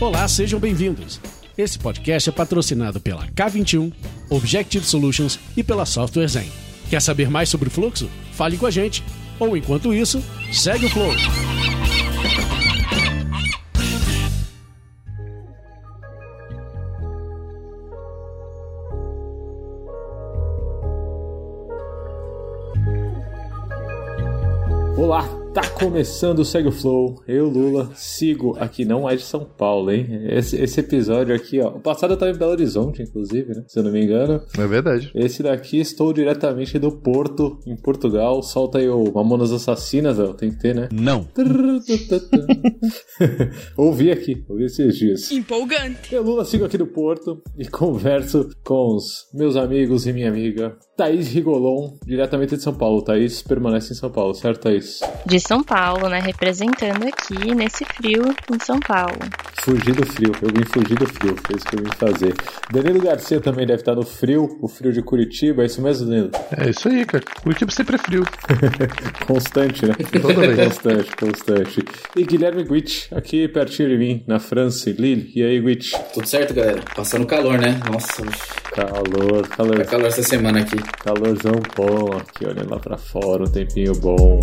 Olá, sejam bem-vindos. Esse podcast é patrocinado pela K21, Objective Solutions e pela Software Zen. Quer saber mais sobre o fluxo? Fale com a gente. Ou enquanto isso, segue o flow. Olá, tá começando o Segue o Flow. Eu, Lula, sigo aqui, não é de São Paulo, hein? Esse, esse episódio aqui, ó. O passado eu tava em Belo Horizonte, inclusive, né? Se eu não me engano. É verdade. Esse daqui estou diretamente do Porto, em Portugal. Solta aí o Mamonas Assassinas, ó. Tem que ter, né? Não. ouvi aqui, ouvi esses dias. Empolgante. Eu, Lula, sigo aqui do Porto e converso com os meus amigos e minha amiga Thaís Rigolon, diretamente de São Paulo. Thaís permanece em São Paulo, certo, Thaís? De São Paulo, né? Representando aqui nesse frio em São Paulo. Fugir do frio, eu vim fugir do frio, foi isso que eu vim fazer. Danilo Garcia também deve estar no frio, o frio de Curitiba, é isso mesmo, Danilo? É isso aí, cara. Curitiba sempre é frio. Constante, né? Toda vez. Constante, constante. E Guilherme Guit, aqui pertinho de mim, na França, em Lille. E aí, Guit? Tudo certo, galera? Passando calor, né? Nossa, Calor, calor, tá calor essa semana aqui. calorzão bom aqui, olhando lá pra fora, um tempinho bom.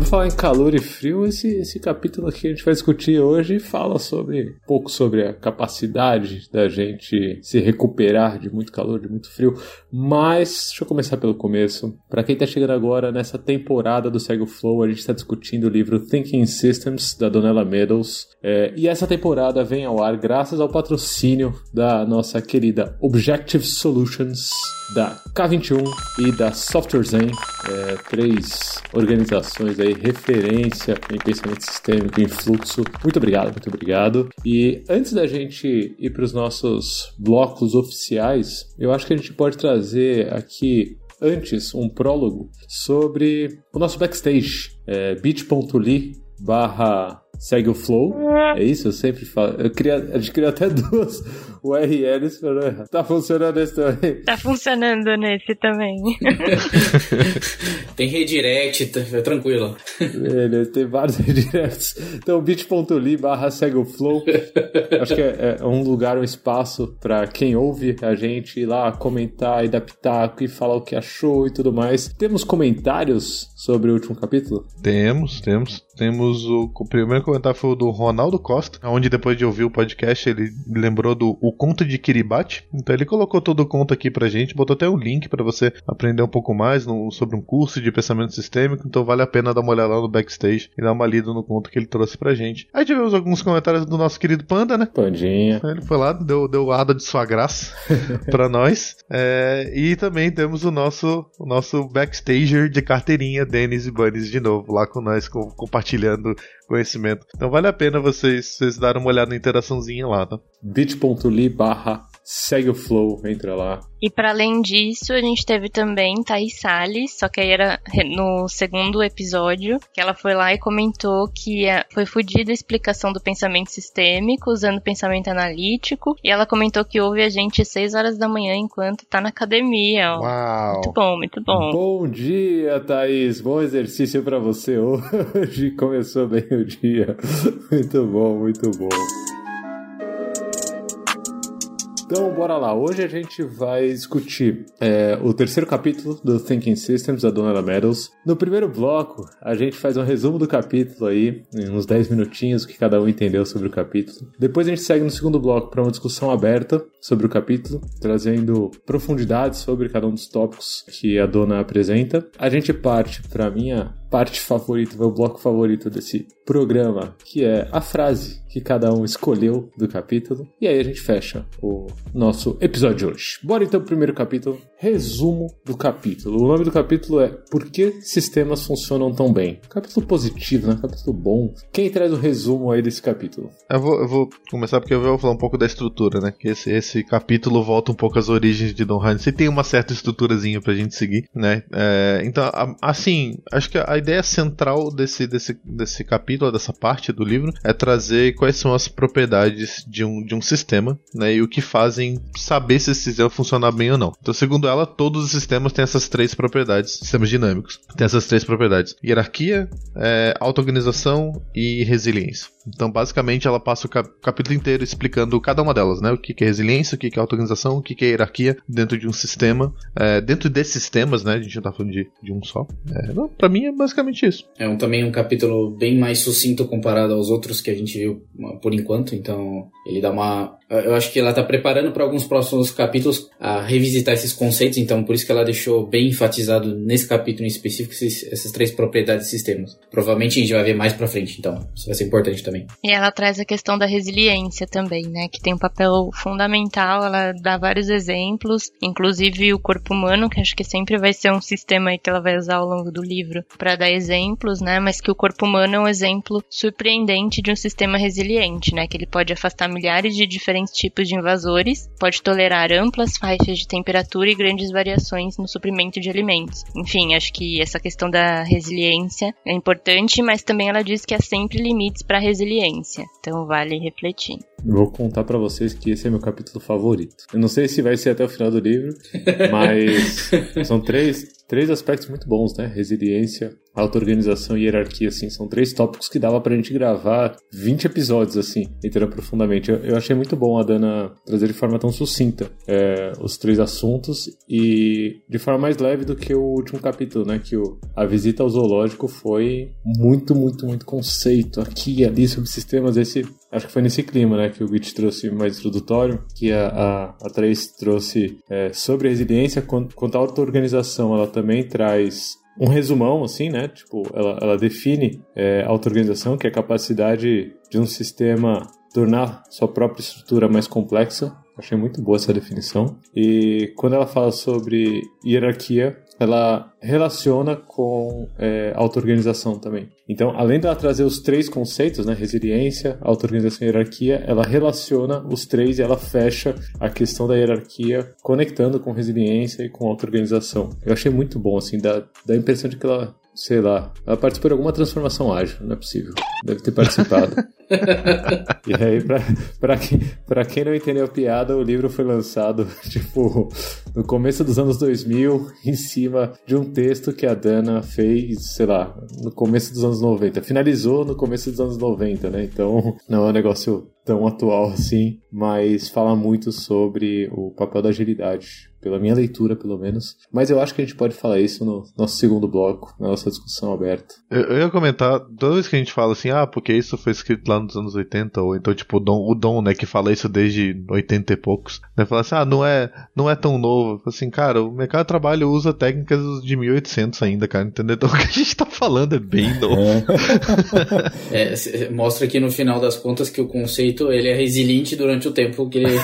Por falar em calor e frio, esse, esse capítulo aqui que a gente vai discutir hoje fala sobre um pouco sobre a capacidade da gente se recuperar de muito calor, de muito frio. Mas deixa eu começar pelo começo. Para quem tá chegando agora nessa temporada do Segue o Flow, a gente está discutindo o livro Thinking Systems da Donella Meadows. É, e essa temporada vem ao ar graças ao patrocínio da nossa querida Objective Solutions da K21 e da Software Zen, é, três organizações aí referência em pensamento sistêmico, em fluxo. Muito obrigado, muito obrigado. E antes da gente ir para os nossos blocos oficiais, eu acho que a gente pode trazer aqui antes um prólogo sobre o nosso backstage, é, bit.ly barra segue o flow. É isso, eu sempre falo. Eu queria, a gente criou até duas URLs para. Tá funcionando esse também. Tá funcionando nesse também. Tem redirect, tá- é tranquilo. Ele tem vários redirects. Então, bit.ly barra segue o flow. Acho que é, é um lugar, um espaço para quem ouve a gente ir lá comentar e dar pitaco e falar o que achou e tudo mais. Temos comentários sobre o último capítulo? Temos, temos. Temos o, o primeiro comentário foi o do Ronaldo Costa, onde depois de ouvir o podcast ele lembrou do o conto de Kiribati. Então ele colocou todo o conto aqui pra gente, botou até um link pra você aprender um pouco mais no- sobre um curso de pensamento sistêmico. Então vale a pena dar uma olhada lá no backstage e dar uma lida no conto que ele trouxe pra gente. Aí tivemos alguns comentários do nosso querido Panda, né? Pandinha. Ele foi lá, deu, deu ada de sua graça pra nós. É, e também temos o nosso, o nosso backstager de carteirinha, Denis e Bunnies, de novo, lá com nós, com- compartilhando conhecimento. Então vale a pena vocês, vocês darem uma olhada na interaçãozinha lá, tá? bit.ly barra segue o flow. Entra lá. E para além disso, a gente teve também Thaís Salles, só que aí era no segundo episódio, que ela foi lá e comentou que eh, foi fodida a explicação do pensamento sistêmico, usando pensamento analítico, e ela comentou que ouve a gente às 6 horas da manhã enquanto tá na academia, ó. Uau! Muito bom, muito bom. Bom dia, Thaís. Bom exercício pra você hoje. Começou bem o dia. Muito bom, muito bom. Então, bora lá. Hoje a gente vai discutir é, o terceiro capítulo do Thinking Systems da Dona Meadows. No primeiro bloco, a gente faz um resumo do capítulo aí, uns 10 minutinhos, o que cada um entendeu sobre o capítulo. Depois a gente segue no segundo bloco para uma discussão aberta sobre o capítulo, trazendo profundidades sobre cada um dos tópicos que a dona apresenta. A gente parte para minha parte favorita, meu bloco favorito desse programa, que é a frase que cada um escolheu do capítulo. E aí a gente fecha o nosso episódio de hoje. Bora então pro primeiro capítulo. Resumo do capítulo. O nome do capítulo é Por que sistemas funcionam tão bem? Capítulo positivo, né? Capítulo bom. Quem traz o resumo aí desse capítulo? Eu vou, eu vou começar porque eu vou falar um pouco da estrutura, né? Que esse, esse capítulo volta um pouco às origens de Don Heinz. E tem uma certa estruturazinha pra gente seguir, né? É, então, assim, acho que a ideia central desse, desse, desse capítulo, dessa parte do livro, é trazer quais são as propriedades de um, de um sistema, né? E o que fazem saber se esse sistema funciona bem ou não. Então, segundo ela, todos os sistemas têm essas três propriedades, sistemas dinâmicos. Tem essas três propriedades: hierarquia, é, auto-organização e resiliência. Então, basicamente, ela passa o cap capítulo inteiro explicando cada uma delas, né? O que, que é resiliência, o que, que é auto-organização, o que, que é hierarquia dentro de um sistema. É, dentro desses sistemas, né? A gente não tá falando de, de um só. É, pra mim é basicamente isso. É um, também um capítulo bem mais sucinto comparado aos outros que a gente viu por enquanto. Então, ele dá uma eu acho que ela está preparando para alguns próximos capítulos a revisitar esses conceitos, então por isso que ela deixou bem enfatizado nesse capítulo em específico esses, essas três propriedades de sistemas. Provavelmente a gente vai ver mais para frente, então isso vai ser importante também. E ela traz a questão da resiliência também, né, que tem um papel fundamental, ela dá vários exemplos, inclusive o corpo humano, que acho que sempre vai ser um sistema que ela vai usar ao longo do livro para dar exemplos, né, mas que o corpo humano é um exemplo surpreendente de um sistema resiliente, né, que ele pode afastar milhares de diferentes tipos de invasores, pode tolerar amplas faixas de temperatura e grandes variações no suprimento de alimentos. Enfim, acho que essa questão da resiliência é importante, mas também ela diz que há sempre limites para a resiliência, então vale refletir. Vou contar para vocês que esse é meu capítulo favorito. Eu não sei se vai ser até o final do livro, mas são três, três aspectos muito bons, né? Resiliência, auto-organização e hierarquia, assim. São três tópicos que dava pra gente gravar 20 episódios, assim, entrando profundamente. Eu, eu achei muito bom a Dana trazer de forma tão sucinta é, os três assuntos e de forma mais leve do que o último capítulo, né? Que o, a visita ao zoológico foi muito, muito, muito conceito aqui e ali sobre sistemas. Esse Acho que foi nesse clima, né, que o Git trouxe mais introdutório, que a, a, a Trace trouxe é, sobre resiliência, quanto, à auto-organização, ela também traz um resumão, assim, né? Tipo, ela, ela define é, auto-organização, que é a capacidade de um sistema tornar sua própria estrutura mais complexa. Achei muito boa essa definição. E quando ela fala sobre hierarquia, ela relaciona com é, auto-organização também. Então, além dela trazer os três conceitos, né, resiliência, auto-organização e hierarquia, ela relaciona os três e ela fecha a questão da hierarquia conectando com resiliência e com auto-organização. Eu achei muito bom, assim, dá, dá a impressão de que ela sei lá, ela participou de alguma transformação ágil, não é possível. Deve ter participado. e aí, pra, pra, quem, pra quem não entendeu a piada, o livro foi lançado, tipo, no começo dos anos 2000, em cima de um texto que a Dana fez, sei lá, no começo dos anos 90. Finalizou no começo dos anos 90, né? Então, não é um negócio tão atual assim, mas fala muito sobre o papel da agilidade pela minha leitura, pelo menos. Mas eu acho que a gente pode falar isso no nosso segundo bloco, na nossa discussão aberta. Eu, eu ia comentar, toda vez que a gente fala assim, ah, porque isso foi escrito lá nos anos 80, ou então, tipo, o Dom, o Dom né, que fala isso desde 80 e poucos, né, fala assim, ah, não é, não é tão novo. Assim, cara, o mercado de trabalho usa técnicas de 1800 ainda, cara, entendeu? Então o que a gente tá falando é bem novo. É. é, mostra aqui no final das contas que o conceito, ele é resiliente durante o tempo que ele,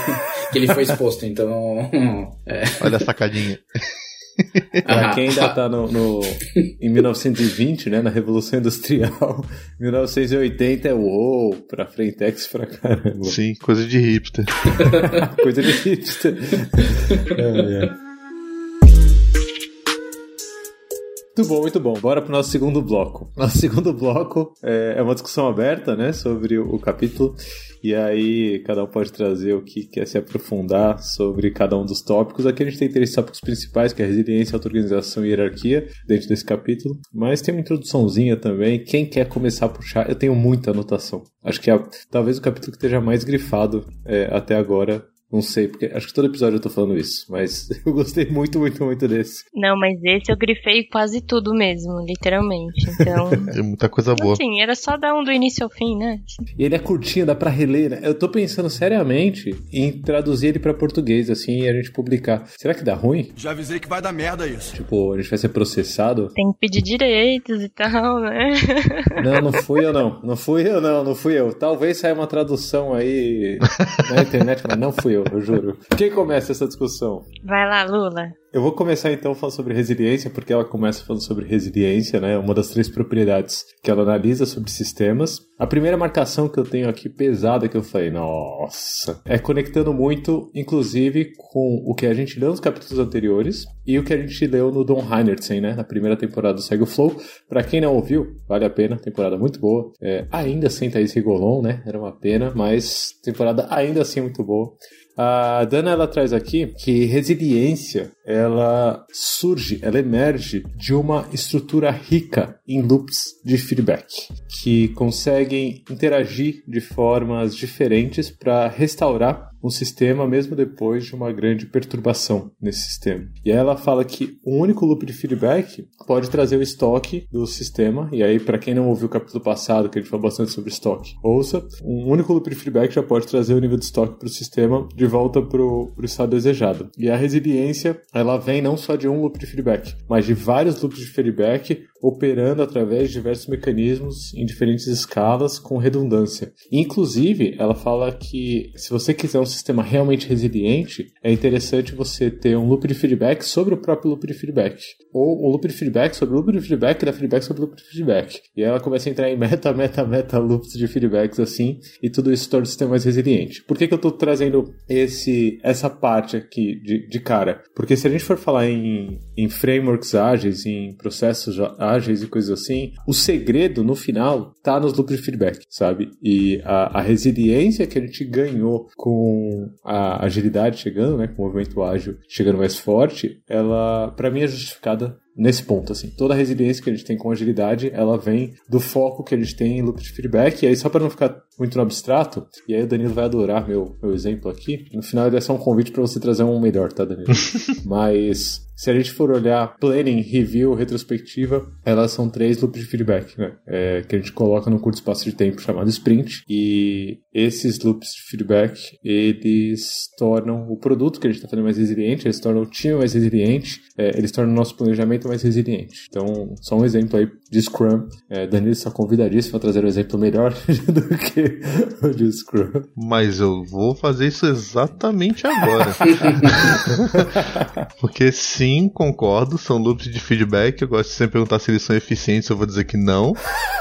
que ele foi exposto, então... É. Olha a sacadinha. pra quem ainda tá no, no, em 1920, né, na Revolução Industrial, 1980 é uou, pra Frentex pra caramba. Sim, coisa de hipster. coisa de hipster. é, é. Muito bom, muito bom. Bora pro nosso segundo bloco. Nosso segundo bloco é, é uma discussão aberta, né, sobre o, capítulo. E aí, cada um pode trazer o que quer se aprofundar sobre cada um dos tópicos. Aqui a gente tem três tópicos principais, que é resiliência, auto-organização e hierarquia, dentro desse capítulo. Mas tem uma introduçãozinha também. Quem quer começar a puxar? Eu tenho muita anotação. Acho que é talvez o capítulo que esteja mais grifado é, até agora não sei, porque acho que todo episódio eu tô falando isso, mas eu gostei muito, muito, muito desse. Não, mas esse eu grifei quase tudo mesmo, literalmente. Então. é muita coisa boa. Assim, era só dar um do início ao fim, né? E ele é curtinho, dá pra reler, né? Eu tô pensando seriamente em traduzir ele pra português, assim, e a gente publicar. Será que dá ruim? Já avisei que vai dar merda isso. Tipo, a gente vai ser processado? Tem que pedir direitos e tal, né? Não, não fui eu não. Não fui eu não, não fui eu. Talvez saia uma tradução aí na internet, mas não fui eu eu, juro. Quem começa essa discussão? Vai lá, Lula. Eu vou começar então falando sobre resiliência, porque ela começa falando sobre resiliência, né? Uma das três propriedades que ela analisa sobre sistemas. A primeira marcação que eu tenho aqui pesada que eu falei, nossa, é conectando muito, inclusive, com o que a gente leu nos capítulos anteriores e o que a gente leu no Don Heinertsen, né? Na primeira temporada do Segue o Flow. Pra quem não ouviu, vale a pena, temporada muito boa. É, ainda sem Thaís Rigolon, né? Era uma pena, mas temporada ainda assim muito boa. A Dana ela traz aqui que resiliência ela surge, ela emerge de uma estrutura rica em loops de feedback que conseguem interagir de formas diferentes para restaurar um sistema mesmo depois de uma grande perturbação nesse sistema. E ela fala que um único loop de feedback pode trazer o estoque do sistema, e aí para quem não ouviu o capítulo passado, que a gente falou bastante sobre estoque, ouça, um único loop de feedback já pode trazer o nível de estoque para o sistema de volta para o estado desejado. E a resiliência, ela vem não só de um loop de feedback, mas de vários loops de feedback operando através de diversos mecanismos em diferentes escalas com redundância. Inclusive, ela fala que se você quiser um sistema realmente resiliente, é interessante você ter um loop de feedback sobre o próprio loop de feedback. Ou um loop de feedback sobre o loop de feedback da feedback sobre o loop de feedback. E aí ela começa a entrar em meta, meta, meta loops de feedbacks assim, e tudo isso torna o sistema mais resiliente. Por que, que eu estou trazendo esse, essa parte aqui de, de cara? Porque se a gente for falar em, em frameworks ágeis, em processos ágeis e coisas assim, o segredo no final tá nos loops de feedback, sabe? E a, a resiliência que a gente ganhou com a agilidade chegando, né, com o movimento ágil chegando mais forte, ela para mim é justificada nesse ponto, assim. Toda a resiliência que a gente tem com agilidade, ela vem do foco que a gente tem em loop de feedback. E aí, só para não ficar muito no abstrato, e aí o Danilo vai adorar meu, meu exemplo aqui, no final ele é só um convite para você trazer um melhor, tá, Danilo? Mas se a gente for olhar planning, review, retrospectiva, elas são três loops de feedback, né? É, que a gente coloca num curto espaço de tempo chamado sprint. E esses loops de feedback, eles tornam o produto que a gente está fazendo mais resiliente, eles tornam o time mais resiliente, é, eles tornam o nosso planejamento mais resiliente. Então, só um exemplo aí de Scrum. É, Danilo só convidadíssimo para trazer um exemplo melhor do que o de Scrum. Mas eu vou fazer isso exatamente agora. Porque sim, concordo, são loops de feedback. Eu gosto de sempre perguntar se eles são eficientes, eu vou dizer que não.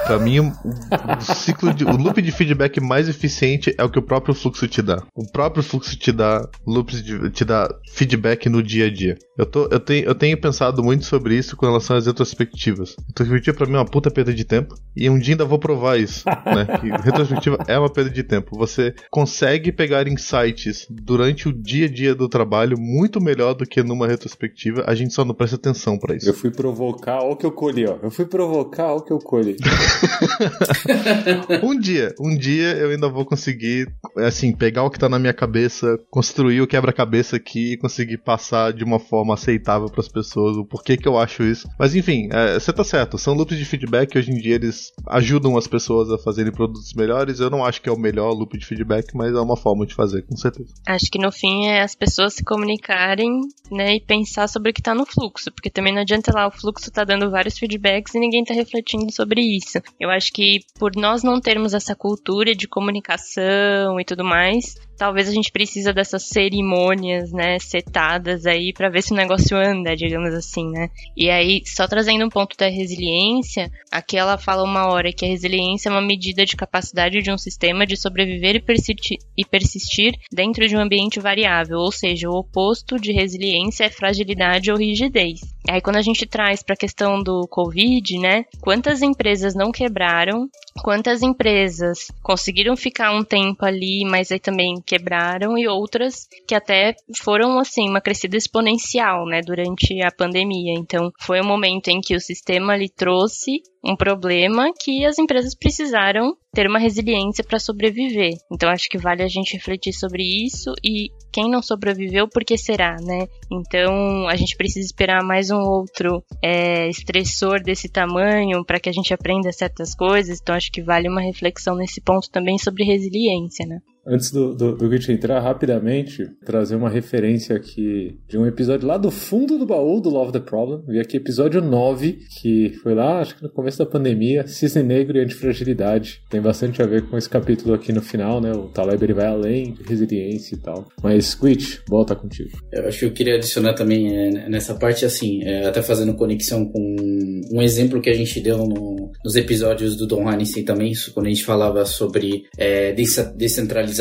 Para mim, o, o ciclo de, o loop de feedback mais eficiente é o que o próprio fluxo te dá. O próprio fluxo te dá loops de, te dá feedback no dia a dia. Eu, tô, eu, tenho, eu tenho pensado muito sobre isso com relação às retrospectivas. Retrospectiva pra mim é uma puta perda de tempo. E um dia ainda vou provar isso, né? Que retrospectiva é uma perda de tempo. Você consegue pegar insights durante o dia a dia do trabalho muito melhor do que numa retrospectiva. A gente só não presta atenção para isso. Eu fui provocar o que eu colhi, ó. Eu fui provocar o que eu colhi. um dia, um dia eu ainda vou conseguir, assim, pegar o que tá na minha cabeça, construir o quebra-cabeça aqui e conseguir passar de uma forma aceitável para as pessoas o porquê que eu acho isso. Mas enfim, é, você tá certo. São loops de feedback hoje em dia eles ajudam as pessoas a fazerem produtos melhores. Eu não acho que é o melhor loop de feedback, mas é uma forma de fazer, com certeza. Acho que no fim é as pessoas se comunicarem, né, e pensar sobre o que tá no fluxo, porque também não adianta lá o fluxo tá dando vários feedbacks e ninguém tá refletindo sobre isso. Eu acho que por nós não termos essa cultura de comunicação e tudo mais, talvez a gente precisa dessas cerimônias, né, setadas aí para ver se o negócio anda, digamos assim, né? E aí, só trazendo um ponto da resiliência, aqui ela fala uma hora que a resiliência é uma medida de capacidade de um sistema de sobreviver e persistir, e persistir dentro de um ambiente variável, ou seja, o oposto de resiliência é fragilidade ou rigidez. Aí quando a gente traz para a questão do Covid, né? Quantas empresas não quebraram? Quantas empresas conseguiram ficar um tempo ali, mas aí também quebraram e outras que até foram assim uma crescida exponencial, né, durante a pandemia. Então, foi um momento em que o sistema lhe trouxe um problema que as empresas precisaram ter uma resiliência para sobreviver. Então acho que vale a gente refletir sobre isso e quem não sobreviveu, por que será, né? Então a gente precisa esperar mais um outro é, estressor desse tamanho para que a gente aprenda certas coisas. Então acho que vale uma reflexão nesse ponto também sobre resiliência, né? Antes do, do, do entrar, rapidamente, trazer uma referência aqui de um episódio lá do fundo do baú do Love the Problem. Vi aqui episódio 9, que foi lá, acho que no começo da pandemia, Cisne Negro e Antifragilidade. Tem bastante a ver com esse capítulo aqui no final, né? O Taleb ele vai além de resiliência e tal. Mas, Git, volta contigo. Eu acho que eu queria adicionar também é, nessa parte, assim, é, até fazendo conexão com um exemplo que a gente deu no, nos episódios do Don Heinstein também, quando a gente falava sobre é, descentralização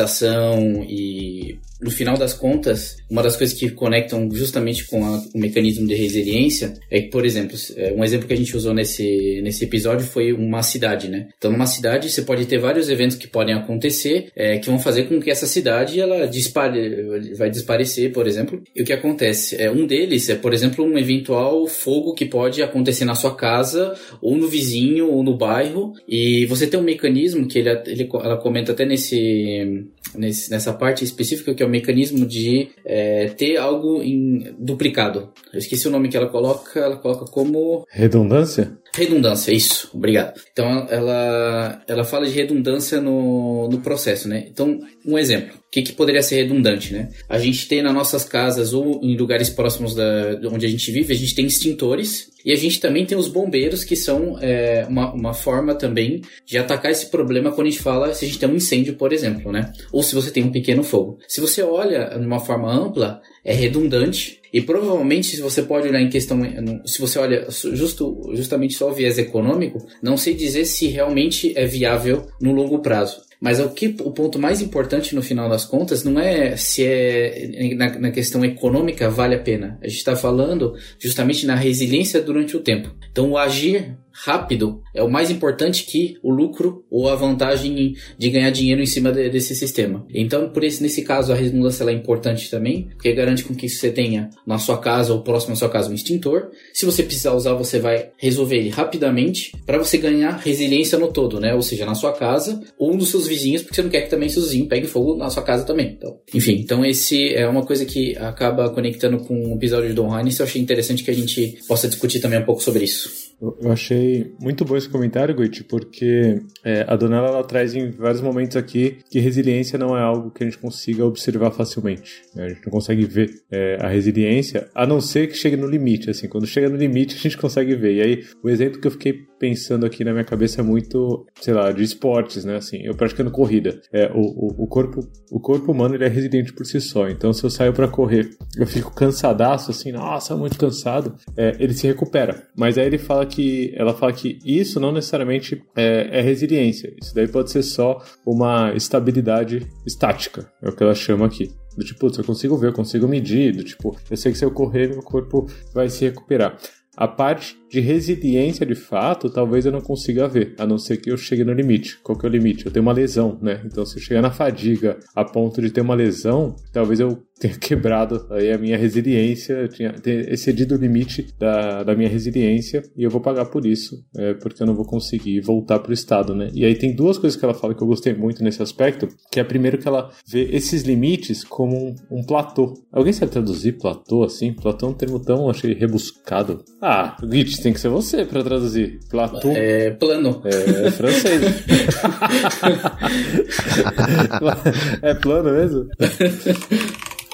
e no final das contas, uma das coisas que conectam justamente com a, o mecanismo de resiliência é que, por exemplo, é, um exemplo que a gente usou nesse, nesse episódio foi uma cidade, né? Então, numa cidade, você pode ter vários eventos que podem acontecer é, que vão fazer com que essa cidade ela dispare, vai desaparecer, por exemplo. E o que acontece? É, um deles é, por exemplo, um eventual fogo que pode acontecer na sua casa, ou no vizinho, ou no bairro, e você tem um mecanismo que ele, ele ela comenta até nesse, nesse, nessa parte específica que é o mecanismo de é, ter algo em duplicado. Eu esqueci o nome que ela coloca, ela coloca como. Redundância? Redundância, isso, obrigado. Então ela, ela fala de redundância no, no processo, né? Então, um exemplo. O que, que poderia ser redundante, né? A gente tem nas nossas casas ou em lugares próximos da, de onde a gente vive, a gente tem extintores e a gente também tem os bombeiros, que são é, uma, uma forma também de atacar esse problema quando a gente fala se a gente tem um incêndio, por exemplo, né? Ou se você tem um pequeno fogo. Se você olha de uma forma ampla, é redundante e provavelmente, se você pode olhar em questão, se você olha justo, justamente só o viés econômico, não sei dizer se realmente é viável no longo prazo. Mas o, que, o ponto mais importante no final das contas não é se é na, na questão econômica vale a pena. A gente está falando justamente na resiliência durante o tempo. Então, o agir rápido é o mais importante que o lucro ou a vantagem de ganhar dinheiro em cima de, desse sistema. Então, por isso, nesse caso, a redundância é importante também, porque garante com que você tenha na sua casa ou próximo à sua casa um extintor. Se você precisar usar, você vai resolver ele rapidamente para você ganhar resiliência no todo, né? Ou seja, na sua casa ou nos seus vizinhos, porque você não quer que também seus vizinhos peguem fogo na sua casa também. Então, enfim, então esse é uma coisa que acaba conectando com o episódio de Don Heinz. Eu achei interessante que a gente possa discutir também um pouco sobre isso. Eu achei muito bom esse comentário, Guit, porque é, a Donella ela traz em vários momentos aqui que resiliência não é algo que a gente consiga observar facilmente. Né? A gente não consegue ver é, a resiliência, a não ser que chegue no limite. Assim, quando chega no limite, a gente consegue ver. E aí, o exemplo que eu fiquei pensando aqui na minha cabeça é muito, sei lá, de esportes, né? Assim, eu praticando corrida. É, o, o, o, corpo, o corpo humano ele é resiliente por si só. Então, se eu saio para correr, eu fico cansadaço, assim, nossa, muito cansado, é, ele se recupera. Mas aí ele fala que, ela fala que isso não necessariamente é, é resiliência. Isso daí pode ser só uma estabilidade estática, é o que ela chama aqui. Do tipo, eu consigo ver, eu consigo medir, do tipo, eu sei que se eu correr, meu corpo vai se recuperar. A parte de resiliência de fato, talvez eu não consiga ver, a não ser que eu chegue no limite. Qual que é o limite? Eu tenho uma lesão, né? Então, se eu chegar na fadiga a ponto de ter uma lesão, talvez eu tenha quebrado aí a minha resiliência, tinha excedido o limite da, da minha resiliência e eu vou pagar por isso, é, porque eu não vou conseguir voltar para o estado, né? E aí tem duas coisas que ela fala que eu gostei muito nesse aspecto, que é primeiro que ela vê esses limites como um, um platô. Alguém sabe traduzir platô assim? Platô é um termo tão, achei, rebuscado. Ah, Git, tem que ser você para traduzir. Platô. É plano. É, é francês. é plano mesmo?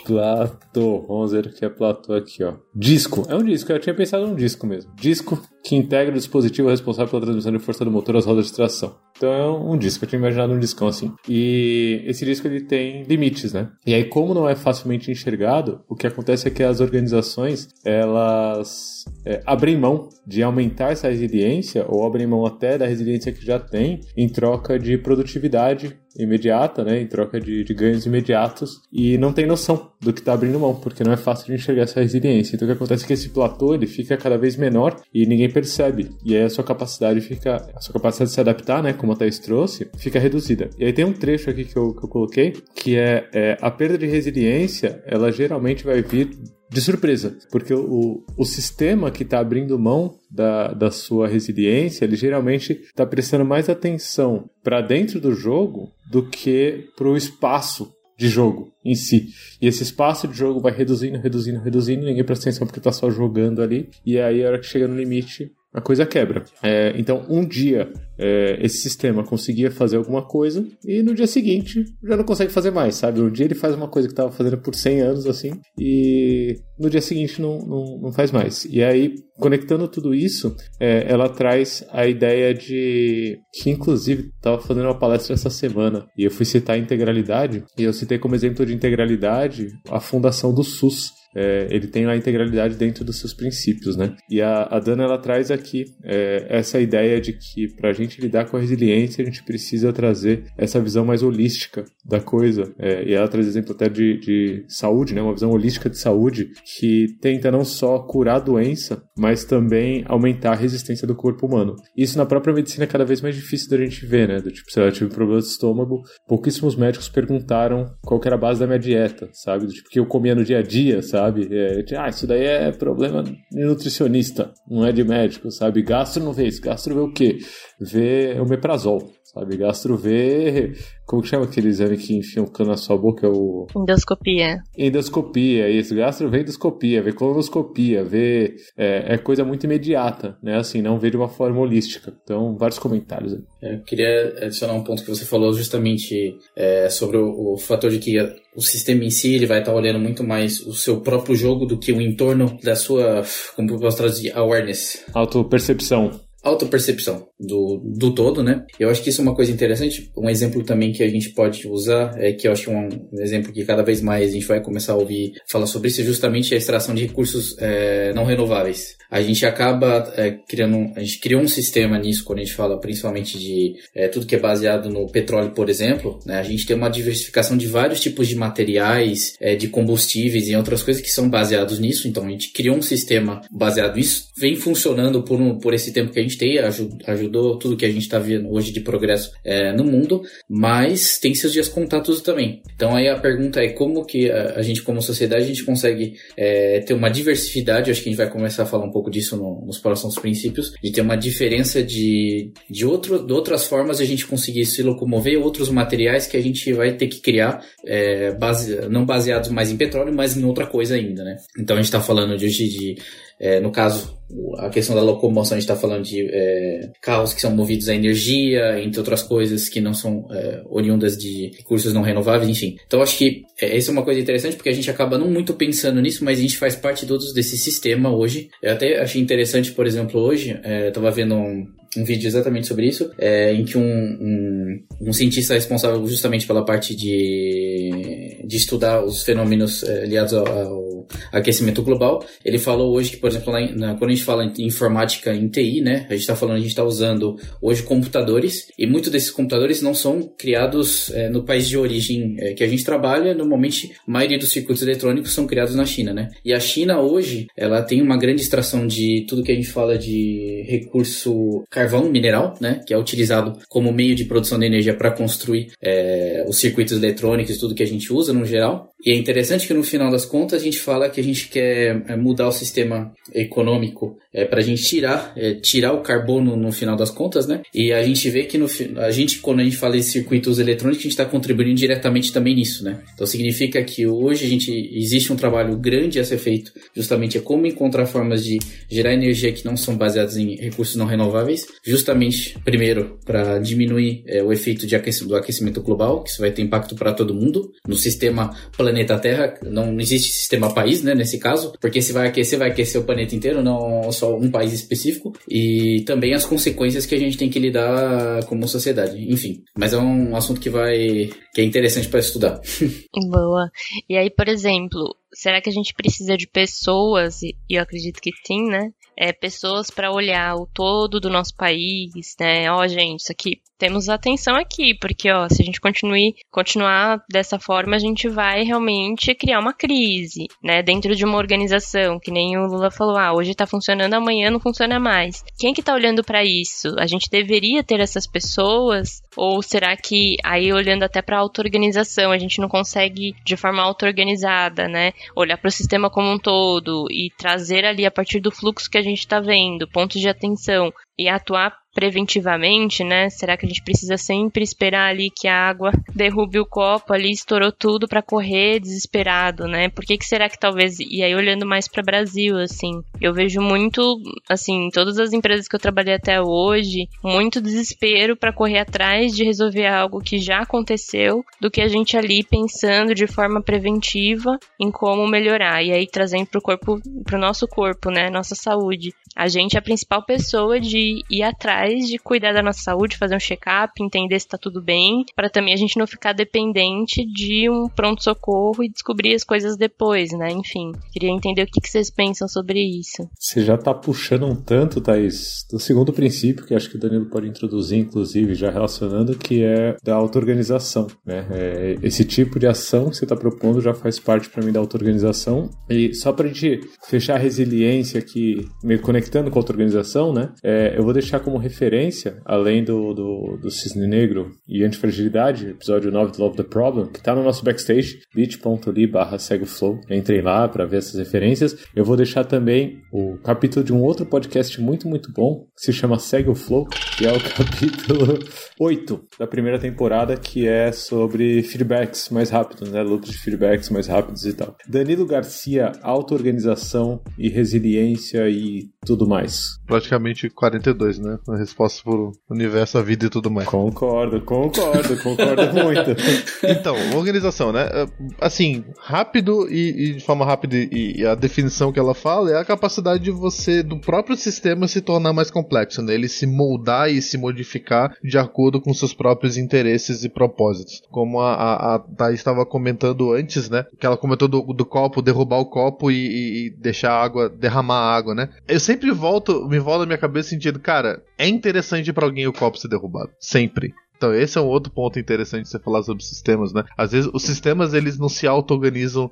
Platô. Vamos ver o que é Platô aqui, ó. Disco. É um disco. Eu tinha pensado num disco mesmo. Disco que integra o dispositivo responsável pela transmissão de força do motor às rodas de tração. Então é um disco. Eu tinha imaginado um discão assim. E esse disco ele tem limites, né? E aí, como não é facilmente enxergado, o que acontece é que as organizações elas é, abrem mão de aumentar essa resiliência ou abrem mão até da resiliência que já tem em troca de produtividade imediata, né, em troca de, de, ganhos imediatos e não tem noção do que está abrindo mão, porque não é fácil de enxergar essa resiliência. Então o que acontece é que esse platô ele fica cada vez menor e ninguém percebe. E aí a sua capacidade fica, a sua capacidade de se adaptar, né, como a Thais trouxe, fica reduzida. E aí tem um trecho aqui que eu, que eu coloquei que é, é a perda de resiliência, ela geralmente vai vir de surpresa, porque o, o sistema que está abrindo mão da, da sua resiliência, ele geralmente está prestando mais atenção para dentro do jogo do que para o espaço de jogo em si. E esse espaço de jogo vai reduzindo, reduzindo, reduzindo, ninguém presta atenção porque está só jogando ali. E aí, a hora que chega no limite, a coisa quebra. É, então, um dia é, esse sistema conseguia fazer alguma coisa e no dia seguinte já não consegue fazer mais, sabe? Um dia ele faz uma coisa que estava fazendo por 100 anos assim e no dia seguinte não, não, não faz mais. E aí, conectando tudo isso, é, ela traz a ideia de que, inclusive, estava fazendo uma palestra essa semana e eu fui citar a integralidade e eu citei como exemplo de integralidade a fundação do SUS é, ele tem a integralidade dentro dos seus princípios, né? E a, a Dana ela traz aqui é, essa ideia de que para a gente lidar com a resiliência a gente precisa trazer essa visão mais holística da coisa. É, e ela traz exemplo até de, de saúde, né? Uma visão holística de saúde que tenta não só curar a doença, mas também aumentar a resistência do corpo humano. Isso na própria medicina é cada vez mais difícil da gente ver, né? Do tipo, se eu tive problema de estômago, pouquíssimos médicos perguntaram qual era a base da minha dieta, sabe? Do tipo, que eu comia no dia a dia, sabe? Sabe? É, ah, isso daí é problema de nutricionista, não é de médico, sabe? Gastro não vê isso. Gastro vê o quê? Vê o meprazol, sabe? Gastro vê como que chama aquele exame que enfia um cano na sua boca? É o... Endoscopia. Endoscopia, isso. Gastro vê endoscopia, vê colonoscopia, vê... É, é, coisa muito imediata, né? Assim, não vê de uma forma holística. Então, vários comentários. É, eu queria adicionar um ponto que você falou justamente é, sobre o, o, fator de que o sistema em si ele vai estar olhando muito mais o seu próprio jogo do que o entorno da sua, como eu posso traduzir, awareness. Autopercepção autopercepção do, do todo, né? Eu acho que isso é uma coisa interessante. Um exemplo também que a gente pode usar, é que eu acho um, um exemplo que cada vez mais a gente vai começar a ouvir falar sobre isso, é justamente a extração de recursos é, não renováveis. A gente acaba é, criando, a gente criou um sistema nisso quando a gente fala principalmente de é, tudo que é baseado no petróleo, por exemplo, né? A gente tem uma diversificação de vários tipos de materiais, é, de combustíveis e outras coisas que são baseados nisso. Então a gente criou um sistema baseado nisso, vem funcionando por, um, por esse tempo que a gente tem, ajudou tudo que a gente está vendo hoje de progresso é, no mundo, mas tem seus dias contatos também. Então aí a pergunta é como que a, a gente como sociedade a gente consegue é, ter uma diversidade, acho que a gente vai começar a falar um pouco disso no, nos próximos princípios, de ter uma diferença de, de, outro, de outras formas de a gente conseguir se locomover, outros materiais que a gente vai ter que criar, é, base, não baseados mais em petróleo, mas em outra coisa ainda, né? Então a gente está falando de hoje de é, no caso, a questão da locomoção, a gente está falando de é, carros que são movidos a energia, entre outras coisas que não são é, oriundas de recursos não renováveis, enfim. Então, acho que é, essa é uma coisa interessante porque a gente acaba não muito pensando nisso, mas a gente faz parte todos desse sistema hoje. Eu até achei interessante, por exemplo, hoje, é, estava vendo um, um vídeo exatamente sobre isso, é, em que um, um, um, cientista responsável justamente pela parte de, de estudar os fenômenos é, ligados ao, ao, aquecimento global, ele falou hoje que, por exemplo, lá, na, quando a gente fala em informática em TI, né, a gente está falando, a gente está usando hoje computadores, e muitos desses computadores não são criados é, no país de origem é, que a gente trabalha, normalmente a maioria dos circuitos eletrônicos são criados na China, né, e a China hoje, ela tem uma grande extração de tudo que a gente fala de recurso carvão mineral, né, que é utilizado como meio de produção de energia para construir é, os circuitos eletrônicos, tudo que a gente usa no geral. E é interessante que no final das contas a gente fala que a gente quer é, mudar o sistema econômico é, para a gente tirar, é, tirar o carbono no final das contas, né? E a gente vê que no, a gente, quando a gente fala em circuitos eletrônicos, a gente está contribuindo diretamente também nisso, né? Então significa que hoje a gente existe um trabalho grande a ser feito, justamente é como encontrar formas de gerar energia que não são baseadas em recursos não renováveis, justamente primeiro para diminuir é, o efeito de aquecimento, do aquecimento global, que isso vai ter impacto para todo mundo no sistema planeta Terra. Não existe sistema país, né? Nesse caso, porque se vai aquecer, vai aquecer o planeta inteiro, não só um país específico, e também as consequências que a gente tem que lidar como sociedade. Enfim, mas é um assunto que vai que é interessante para estudar. Boa. E aí, por exemplo, será que a gente precisa de pessoas, e eu acredito que sim, né? É, pessoas para olhar o todo do nosso país, né? Ó, oh, gente, isso aqui temos atenção aqui, porque ó, se a gente continue, continuar dessa forma, a gente vai realmente criar uma crise, né, dentro de uma organização, que nem o Lula falou, ah, hoje tá funcionando, amanhã não funciona mais. Quem que tá olhando para isso? A gente deveria ter essas pessoas ou será que aí olhando até para auto-organização, a gente não consegue de forma auto-organizada, né, olhar para o sistema como um todo e trazer ali a partir do fluxo que a gente está vendo, pontos de atenção e atuar preventivamente, né? Será que a gente precisa sempre esperar ali que a água derrube o copo ali, estourou tudo para correr desesperado, né? Por que, que será que talvez e aí olhando mais para Brasil, assim, eu vejo muito, assim, todas as empresas que eu trabalhei até hoje, muito desespero para correr atrás de resolver algo que já aconteceu, do que a gente ali pensando de forma preventiva em como melhorar e aí trazendo pro corpo, pro nosso corpo, né, nossa saúde. A gente é a principal pessoa de ir atrás de cuidar da nossa saúde, fazer um check-up, entender se tá tudo bem, para também a gente não ficar dependente de um pronto-socorro e descobrir as coisas depois, né? Enfim, queria entender o que, que vocês pensam sobre isso. Você já tá puxando um tanto, Thaís, do segundo princípio, que acho que o Danilo pode introduzir, inclusive, já relacionando, que é da auto-organização, né? É, esse tipo de ação que você está propondo já faz parte para mim da auto-organização. E só pra gente fechar a resiliência aqui, meio conectando com outra organização, né? É, eu vou deixar como referência, além do, do, do Cisne Negro e Antifragilidade, episódio 9 do Love the Problem, que tá no nosso backstage, bit.ly barra flow. Entrem lá para ver essas referências. Eu vou deixar também o capítulo de um outro podcast muito, muito bom, que se chama Segue o Flow, que é o capítulo 8 da primeira temporada, que é sobre feedbacks mais rápidos, né? Loops de feedbacks mais rápidos e tal. Danilo Garcia, auto-organização e resiliência e tudo mais. Praticamente 42, né? Resposta por universo, a vida e tudo mais. Concordo, concordo, concordo muito. Então, organização, né? Assim, rápido e, e de forma rápida e, e, a definição que ela fala é a capacidade de você, do próprio sistema, se tornar mais complexo, né? Ele se moldar e se modificar de acordo com seus próprios interesses e propósitos. Como a, a, a Thaís estava comentando antes, né? Que ela comentou do, do copo, derrubar o copo e, e deixar a água, derramar a água, né? Eu sempre sempre volto, me volta na minha cabeça sentido, cara, é interessante para alguém o copo ser derrubado. Sempre. Então, esse é um outro ponto interessante de você falar sobre sistemas, né? Às vezes os sistemas eles não se auto-organizam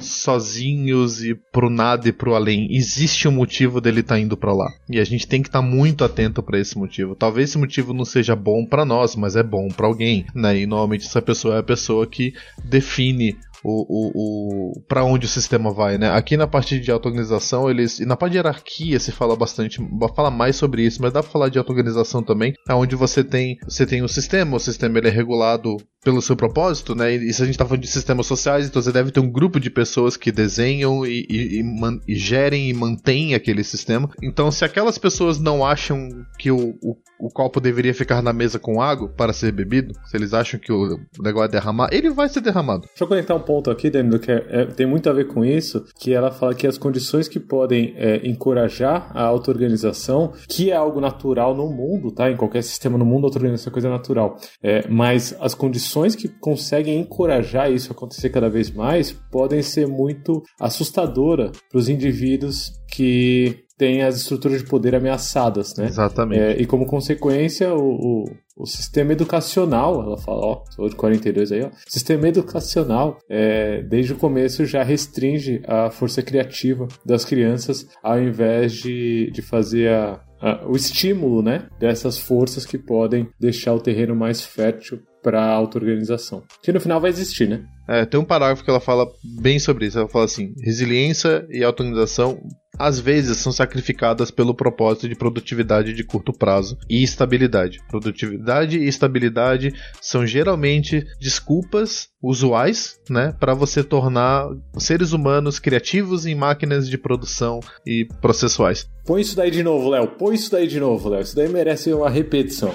sozinhos e pro nada e pro além. Existe um motivo dele estar tá indo para lá. E a gente tem que estar tá muito atento para esse motivo. Talvez esse motivo não seja bom para nós, mas é bom para alguém, né? E normalmente essa pessoa é a pessoa que define o, o, o para onde o sistema vai, né? Aqui na parte de auto-organização, eles. E na parte de hierarquia se fala bastante, fala mais sobre isso, mas dá pra falar de auto-organização também, onde você tem você tem o sistema, o sistema ele é regulado pelo seu propósito, né? E se a gente tá falando de sistemas sociais, então você deve ter um grupo de pessoas que desenham e, e, e, man, e gerem e mantêm aquele sistema. Então, se aquelas pessoas não acham que o, o, o, copo deveria ficar na mesa com água para ser bebido, se eles acham que o negócio é derramar, ele vai ser derramado. Deixa eu conectar um ponto aqui, Danilo, que é, é, tem muito a ver com isso, que ela fala que as condições que podem é, encorajar a auto-organização, que é algo natural no mundo, tá? Em qualquer sistema no mundo, auto-organização é coisa natural. É, mas as condições que conseguem encorajar isso a acontecer cada vez mais podem ser muito assustadora para os indivíduos que têm as estruturas de poder ameaçadas, né? Exatamente. É, e como consequência, o, o, o, sistema educacional, ela fala, ó, sou de 42 aí, ó, sistema educacional, é, desde o começo já restringe a força criativa das crianças, ao invés de, de fazer a, o estímulo né, dessas forças que podem deixar o terreno mais fértil para a auto-organização. Que no final vai existir, né? É, tem um parágrafo que ela fala bem sobre isso. Ela fala assim: resiliência e auto-organização às vezes são sacrificadas pelo propósito de produtividade de curto prazo e estabilidade. Produtividade e estabilidade são geralmente desculpas usuais, né, para você tornar seres humanos criativos em máquinas de produção e processuais. Põe isso daí de novo, Léo. Põe isso daí de novo, Léo. Isso daí merece uma repetição.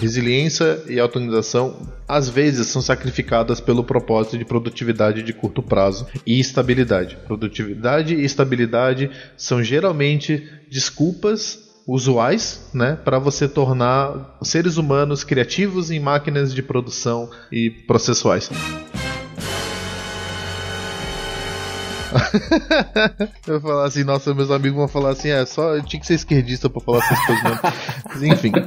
Resiliência e autonomização às vezes são sacrificadas pelo propósito de produtividade de curto prazo e estabilidade. Produtividade e estabilidade são geralmente desculpas usuais, né, para você tornar seres humanos criativos em máquinas de produção e processuais. eu vou falar assim, nossa, meus amigos vão falar assim, é, só tinha que ser esquerdista pra falar essas coisas mesmo. Mas, enfim.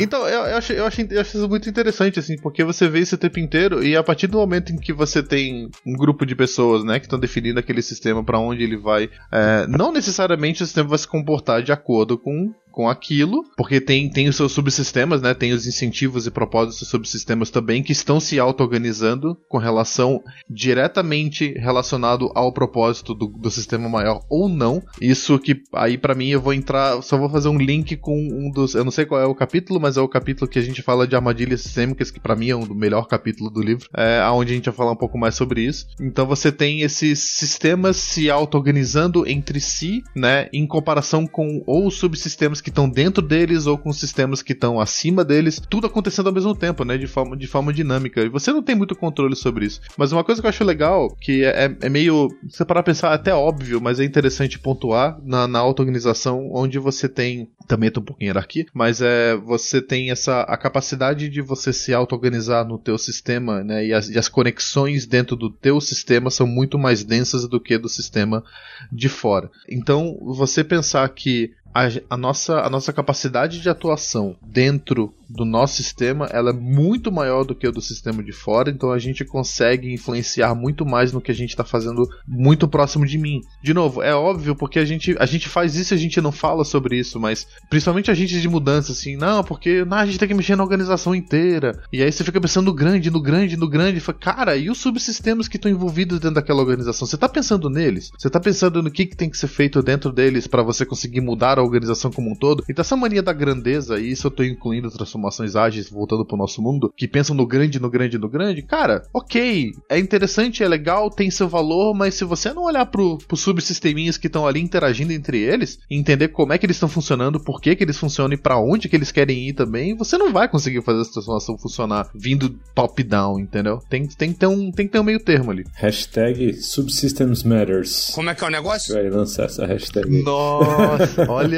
Então, eu, eu, acho, eu, acho, eu acho isso muito interessante, assim, porque você vê isso o tempo inteiro e a partir do momento em que você tem um grupo de pessoas, né, que estão definindo aquele sistema para onde ele vai, é, não necessariamente o sistema vai se comportar de acordo com com aquilo, porque tem, tem os seus subsistemas, né? Tem os incentivos e propósitos dos subsistemas também que estão se auto-organizando com relação diretamente relacionado ao propósito do, do sistema maior ou não. Isso que aí para mim eu vou entrar, só vou fazer um link com um dos, eu não sei qual é o capítulo, mas é o capítulo que a gente fala de armadilhas sistêmicas, que para mim é um do melhor capítulo do livro, é aonde a gente vai falar um pouco mais sobre isso. Então você tem esses sistemas se auto-organizando entre si, né, em comparação com ou subsistemas que estão dentro deles ou com sistemas que estão acima deles, tudo acontecendo ao mesmo tempo, né, de forma, de forma dinâmica. E você não tem muito controle sobre isso. Mas uma coisa que eu acho legal, que é, é, é meio, você parar a pensar, até óbvio, mas é interessante pontuar na, na auto-organização, onde você tem, também tem um pouquinho hierarquia, mas é, você tem essa, a capacidade de você se auto-organizar no teu sistema, né, e as, e as conexões dentro do teu sistema são muito mais densas do que do sistema de fora. Então, você pensar que a, a, nossa, a nossa capacidade de atuação dentro do nosso sistema ela é muito maior do que o do sistema de fora, então a gente consegue influenciar muito mais no que a gente está fazendo muito próximo de mim. De novo, é óbvio porque a gente, a gente faz isso e a gente não fala sobre isso, mas principalmente a gente de mudança, assim, não, porque não, a gente tem que mexer na organização inteira. E aí você fica pensando no grande, no grande, no grande. Fala, cara, e os subsistemas que estão envolvidos dentro daquela organização? Você está pensando neles? Você está pensando no que, que tem que ser feito dentro deles para você conseguir mudar a organização como um todo? Então essa mania da grandeza, e isso eu estou incluindo transformações ágeis voltando pro nosso mundo, que pensam no grande, no grande, no grande, cara, ok, é interessante, é legal, tem seu valor, mas se você não olhar pro, pro subsisteminhas que estão ali interagindo entre eles, e entender como é que eles estão funcionando, por que que eles funcionam e para onde que eles querem ir também, você não vai conseguir fazer essa transformação funcionar vindo top-down, entendeu? Tem, tem, que ter um, tem que ter um meio termo ali. Hashtag Subsystems Matters. Como é que é o negócio? Vai lançar essa hashtag. Nossa, olha,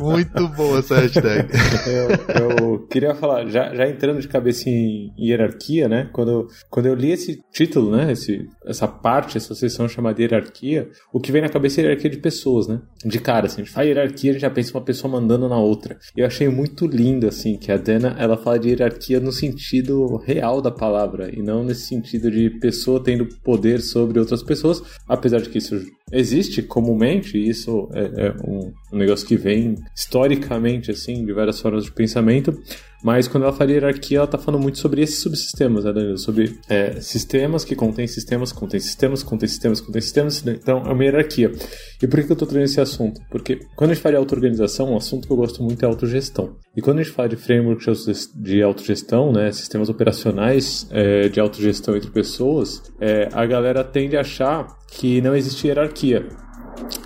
muito boa essa hashtag. eu, eu queria falar, já, já entrando de cabeça em hierarquia, né? Quando, quando eu li esse título, né? Esse, essa parte, essa seção chamada hierarquia, o que vem na cabeça é hierarquia de pessoas, né? De cara, assim, a gente fala hierarquia, a gente já pensa uma pessoa mandando na outra. E eu achei muito lindo, assim, que a Dana, ela fala de hierarquia no sentido real da palavra, e não nesse sentido de pessoa tendo poder sobre outras pessoas, apesar de que isso existe comumente, e isso é, é um, um negócio que vem historicamente, assim, de várias formas de pensamento, mas quando ela fala hierarquia, ela está falando muito sobre esses subsistemas, né, Danilo? Sobre é, sistemas que contêm sistemas, contêm sistemas, contêm sistemas, contêm sistemas. Então, é uma hierarquia. E por que eu estou trazendo esse assunto? Porque quando a gente fala de auto-organização, um assunto que eu gosto muito é autogestão. E quando a gente fala de frameworks de autogestão, né, sistemas operacionais é, de autogestão entre pessoas, é, a galera tende a achar que não existe hierarquia.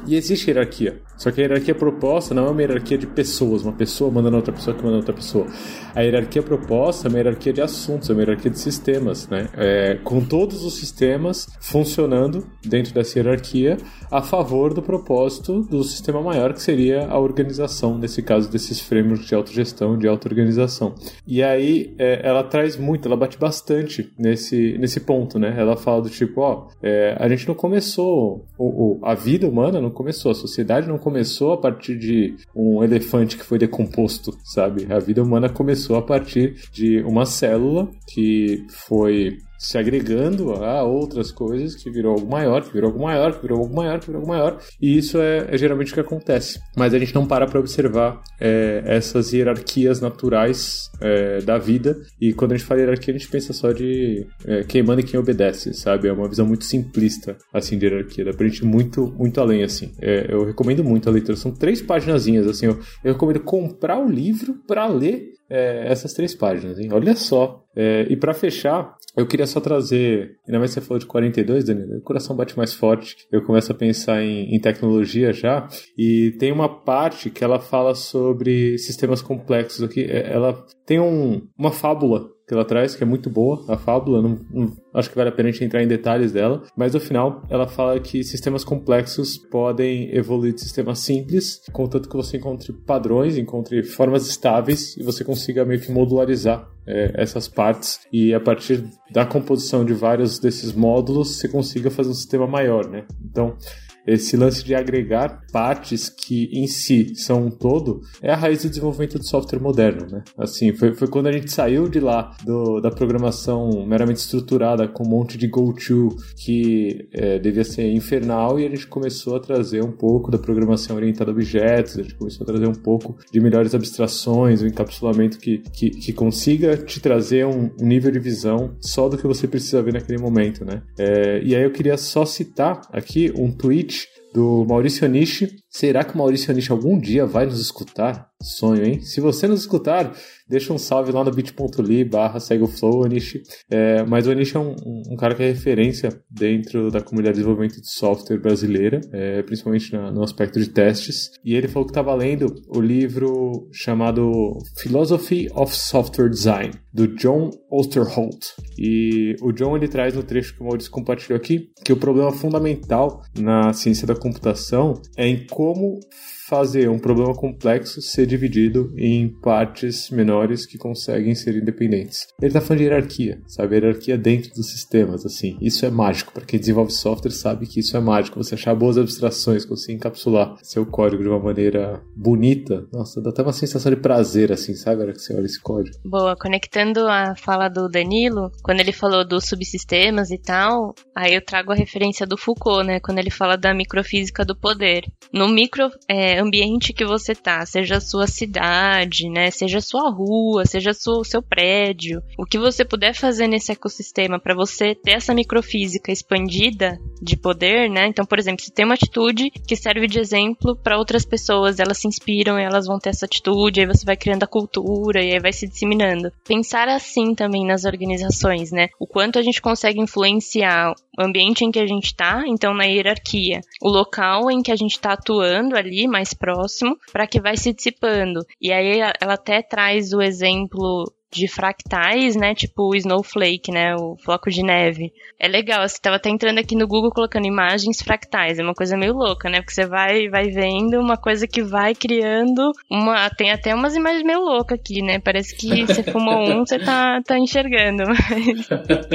E existe hierarquia. Só que a hierarquia proposta não é uma hierarquia de pessoas, uma pessoa mandando outra pessoa que manda outra pessoa. A hierarquia proposta é uma hierarquia de assuntos, é uma hierarquia de sistemas, né? É, com todos os sistemas funcionando dentro dessa hierarquia a favor do propósito do sistema maior, que seria a organização, nesse caso desses frameworks de autogestão, de auto-organização. E aí é, ela traz muito, ela bate bastante nesse, nesse ponto, né? Ela fala do tipo, ó, é, a gente não começou, o, o, a vida humana não começou, a sociedade não começou a partir de um elefante que foi decomposto, sabe? A vida humana começou a partir de uma célula que foi se agregando a outras coisas que virou algo maior, que virou algo maior, que virou algo maior, que virou algo maior. E isso é, é geralmente o que acontece. Mas a gente não para para observar é, essas hierarquias naturais é, da vida. E quando a gente fala hierarquia, a gente pensa só de é, quem manda e quem obedece, sabe? É uma visão muito simplista, assim, de hierarquia. Dá pra gente ir muito, muito além, assim. É, eu recomendo muito a leitura. São três páginas, assim. Eu, eu recomendo comprar o livro para ler é, essas três páginas, hein? Olha só. É, e para fechar, eu queria só trazer, ainda mais você falou de 42, Danilo, o coração bate mais forte, eu começo a pensar em, em, tecnologia já, e tem uma parte que ela fala sobre sistemas complexos aqui, é, ela tem um, uma fábula que ela traz, que é muito boa, a fábula, não, não, acho que vale a pena a gente entrar em detalhes dela, mas no final ela fala que sistemas complexos podem evoluir de sistemas simples, contanto que você encontre padrões, encontre formas estáveis e você consiga meio que modularizar é, essas partes e a partir da composição de vários desses módulos você consiga fazer um sistema maior, né? Então, esse lance de agregar partes que em si são um todo é a raiz do desenvolvimento do software moderno, né? Assim, foi, foi quando a gente saiu de lá do, da programação meramente estruturada com um monte de go-to que é, devia ser infernal e a gente começou a trazer um pouco da programação orientada a objetos, a gente começou a trazer um pouco de melhores abstrações, um encapsulamento que, que, que consiga te trazer um, nível de visão só do que você precisa ver naquele momento, né? É, e aí eu queria só citar aqui um tweet do Maurício Anishi. Será que o Maurício Anishi algum dia vai nos escutar? Sonho, hein? Se você nos escutar, deixa um salve lá no bit.ly barra segue o flow, Anish. É, mas o Anish é um, um, cara que é referência dentro da comunidade de desenvolvimento de software brasileira, é, principalmente na, no aspecto de testes. E ele falou que estava lendo o livro chamado Philosophy of Software Design, do John Osterholt. E o John ele traz no trecho que o Maurício compartilhou aqui que o problema fundamental na ciência da computação é em como fazer um problema complexo ser dividido em partes menores que conseguem ser independentes. Ele tá falando de hierarquia, sabe? Hierarquia dentro dos sistemas, assim. Isso é mágico. Para quem desenvolve software sabe que isso é mágico. Você achar boas abstrações, conseguir encapsular seu código de uma maneira bonita. Nossa, dá até uma sensação de prazer, assim, sabe? Na hora que você olha esse código. Boa, conectando a fala do Danilo, quando ele falou dos subsistemas e tal, aí eu trago a referência do Foucault, né? Quando ele fala da microfísica do poder. No micro, é, ambiente que você tá, seja a sua cidade, né, seja a sua rua, seja o seu prédio, o que você puder fazer nesse ecossistema para você ter essa microfísica expandida de poder, né? Então, por exemplo, se tem uma atitude que serve de exemplo para outras pessoas, elas se inspiram elas vão ter essa atitude, aí você vai criando a cultura e aí vai se disseminando. Pensar assim também nas organizações, né? O quanto a gente consegue influenciar ambiente em que a gente está, então na hierarquia, o local em que a gente está atuando ali, mais próximo, para que vai se dissipando. E aí ela até traz o exemplo de fractais, né? Tipo o snowflake, né? O floco de neve. É legal, você tava até entrando aqui no Google colocando imagens fractais. É uma coisa meio louca, né? Porque você vai, vai vendo uma coisa que vai criando uma. Tem até umas imagens meio loucas aqui, né? Parece que você fumou um, você tá, tá enxergando. Mas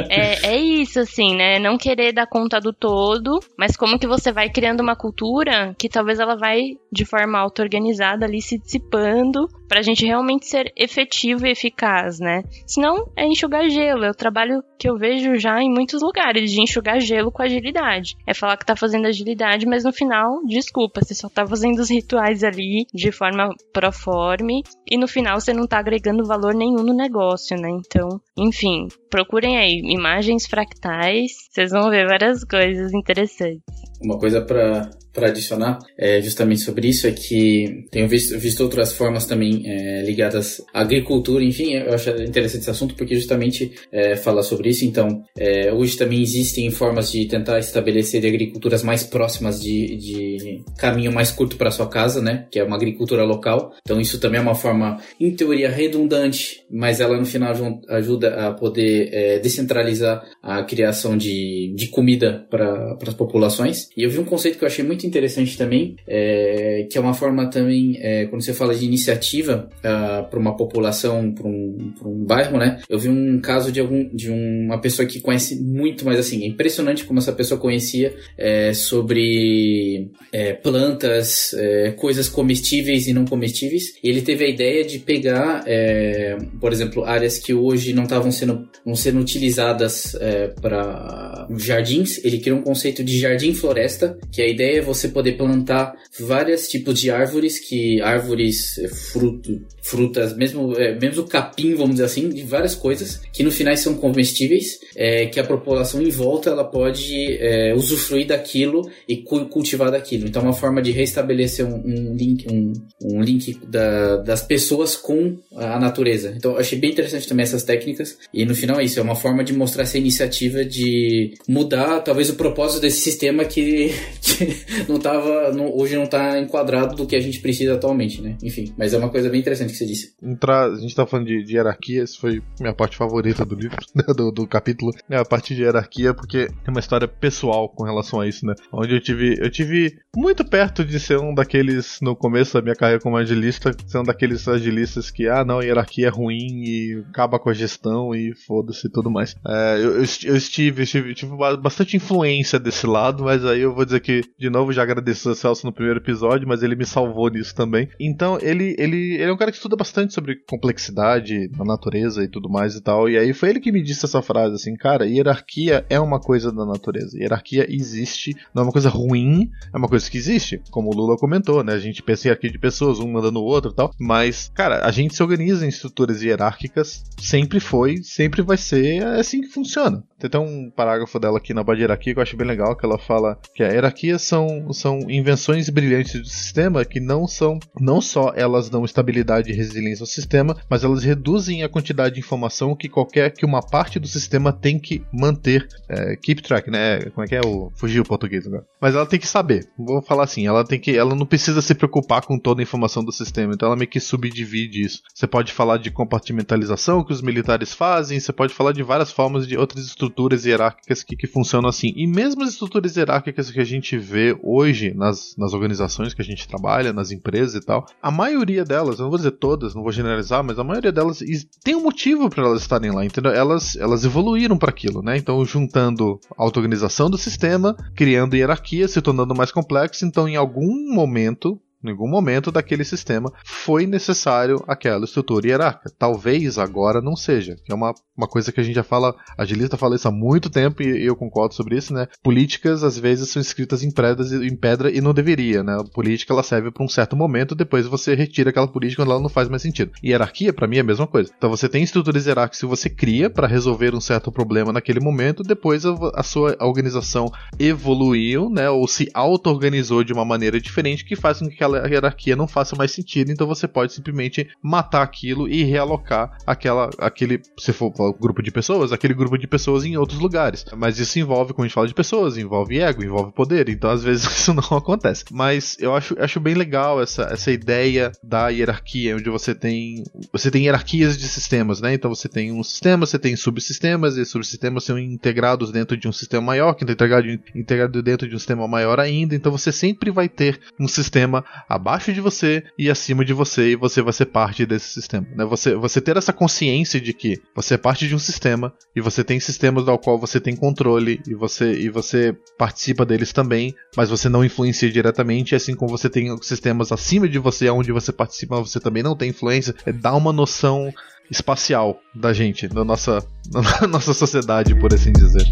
é, é isso, assim, né? Não querer dar conta do todo, mas como que você vai criando uma cultura que talvez ela vai de forma auto-organizada ali se dissipando pra gente realmente ser efetivo e eficaz né? Senão é enxugar gelo. O trabalho que eu vejo já em muitos lugares, de enxugar gelo com agilidade. É falar que tá fazendo agilidade, mas no final, desculpa, você só tá fazendo os rituais ali de forma proforme e no final você não tá agregando valor nenhum no negócio, né? Então, enfim, procurem aí imagens fractais, vocês vão ver várias coisas interessantes. Uma coisa para para adicionar é justamente sobre isso é que tenho visto, visto outras formas também é, ligadas à agricultura, enfim, eu acho interessante esse assunto porque justamente é, fala sobre isso. Então, é, hoje também existem formas de tentar estabelecer agriculturas mais próximas de, de caminho mais curto para sua casa, né? Que é uma agricultura local. Então, isso também é uma forma, em teoria, redundante, mas ela no final ajuda a poder é, descentralizar a criação de, de comida para as populações. E eu vi um conceito que eu achei muito interessante também, é, que é uma forma também, é, quando você fala de iniciativa uh, ah, para uma população, para um, um bairro, né? Eu vi um caso de, algum, de uma pessoa que conhece muito, mas assim, é impressionante como essa pessoa conhecia é, sobre é, plantas, é, coisas comestíveis e não comestíveis. E ele teve a ideia de pegar, é, por exemplo, áreas que hoje não estavam sendo, não sendo utilizadas para jardins. Ele criou um conceito de jardim-floresta, que a ideia é você poder plantar vários tipos de árvores, que árvores, é, fruto, frutas, mesmo, é, mesmo capim, vamos dizer assim, de várias coisas, que no final são comestíveis, é, que a população em volta ela pode é, usufruir daquilo e cultivar daquilo. Então, é uma forma de restabelecer um, um link, um, um link da, das pessoas com a natureza. Então, achei bem interessante também essas técnicas. E no final é isso, é uma forma de mostrar essa iniciativa de mudar talvez o propósito desse sistema que, que não tava, não, hoje não está enquadrado do que a gente precisa atualmente, né? Enfim, mas é uma coisa bem interessante você disse. Entrar, a gente tá falando de, de hierarquia, essa foi minha parte favorita do livro, né, do, do capítulo é a parte de hierarquia, porque tem uma história pessoal com relação a isso, né? Onde eu tive, eu tive muito perto de ser um daqueles, no começo da minha carreira como agilista, ser um daqueles agilistas que, ah, não, hierarquia é ruim e acaba com a gestão e foda-se e tudo mais. É, eu, eu, estive, estive, tive bastante influência desse lado, mas aí eu vou dizer que, de novo, já agradeço a Celso no primeiro episódio, mas ele me salvou nisso também. Então, ele, ele, ele é um cara que estuda bastante sobre complexidade na natureza e tudo mais e tal. E aí foi ele que me disse essa frase assim, cara, hierarquia é uma coisa da natureza. Hierarquia existe, não é uma coisa ruim, é uma coisa que existe. Como o Lula comentou, né? A gente pensa em hierarquia de pessoas, um mandando o outro e tal. Mas, cara, a gente se organiza em estruturas hierárquicas, sempre foi, sempre vai ser é assim que funciona. Tem até um parágrafo dela aqui na Bad Hierarquia que eu acho bem legal, que ela fala que a hierarquia são, são invenções brilhantes do sistema que não são, não só elas dão estabilidade e resiliência ao sistema, mas elas reduzem a quantidade de informação que qualquer que uma parte do sistema tem que manter, é, keep track, né? Como é que é o fugiu o português agora? Mas ela tem que saber. Vou falar assim, ela tem que, ela não precisa se preocupar com toda a informação do sistema, então ela meio que subdivide isso. Você pode falar de compartimentalização que os militares fazem, você pode falar de várias formas de outras estruturas hierárquicas que, que funcionam assim. E mesmo as estruturas hierárquicas que a gente vê hoje nas, nas organizações que a gente trabalha, nas empresas e tal, a maioria delas, eu não vou dizer todas, não vou generalizar, mas a maioria delas tem um motivo para elas estarem lá, entendeu? Elas, elas evoluíram para aquilo, né? Então, juntando a auto-organização do sistema, criando hierarquia, se tornando mais complexo, então em algum momento em algum momento daquele sistema foi necessário aquela estrutura hierárquica. Talvez agora não seja, é uma, uma coisa que a gente já fala, a agilista fala isso há muito tempo e eu concordo sobre isso, né? Políticas às vezes são escritas em, pedras, em pedra e não deveria, né? A política ela serve para um certo momento, depois você retira aquela política quando ela não faz mais sentido. E hierarquia para mim é a mesma coisa. Então você tem estruturas hierárquicas que você cria para resolver um certo problema naquele momento, depois a, a sua organização evoluiu, né? Ou se auto-organizou de uma maneira diferente que faz com que aquela hierarquia não faça mais sentido, então você pode simplesmente matar aquilo e realocar aquela, aquele, se for um grupo de pessoas, aquele grupo de pessoas em outros lugares. Mas isso envolve, quando a gente fala de pessoas, envolve ego, envolve poder, então às vezes isso não acontece. Mas eu acho, acho bem legal essa, essa ideia da hierarquia, onde você tem você tem hierarquias de sistemas, né? Então você tem um sistema, você tem subsistemas, e subsistemas são integrados dentro de um sistema maior, que é integrado, integrado dentro de um sistema maior ainda, então você sempre vai ter um sistema abaixo de você e acima de você, e você vai ser parte desse sistema. Né? Você, você ter essa consciência de que você é parte de um sistema e você tem sistemas ao qual você tem controle e você, e você participa deles também, mas você não influencia diretamente, assim como você tem sistemas acima de você, onde você participa, mas você também não tem influência, é dar uma noção espacial da gente, da nossa, da nossa sociedade, por assim dizer.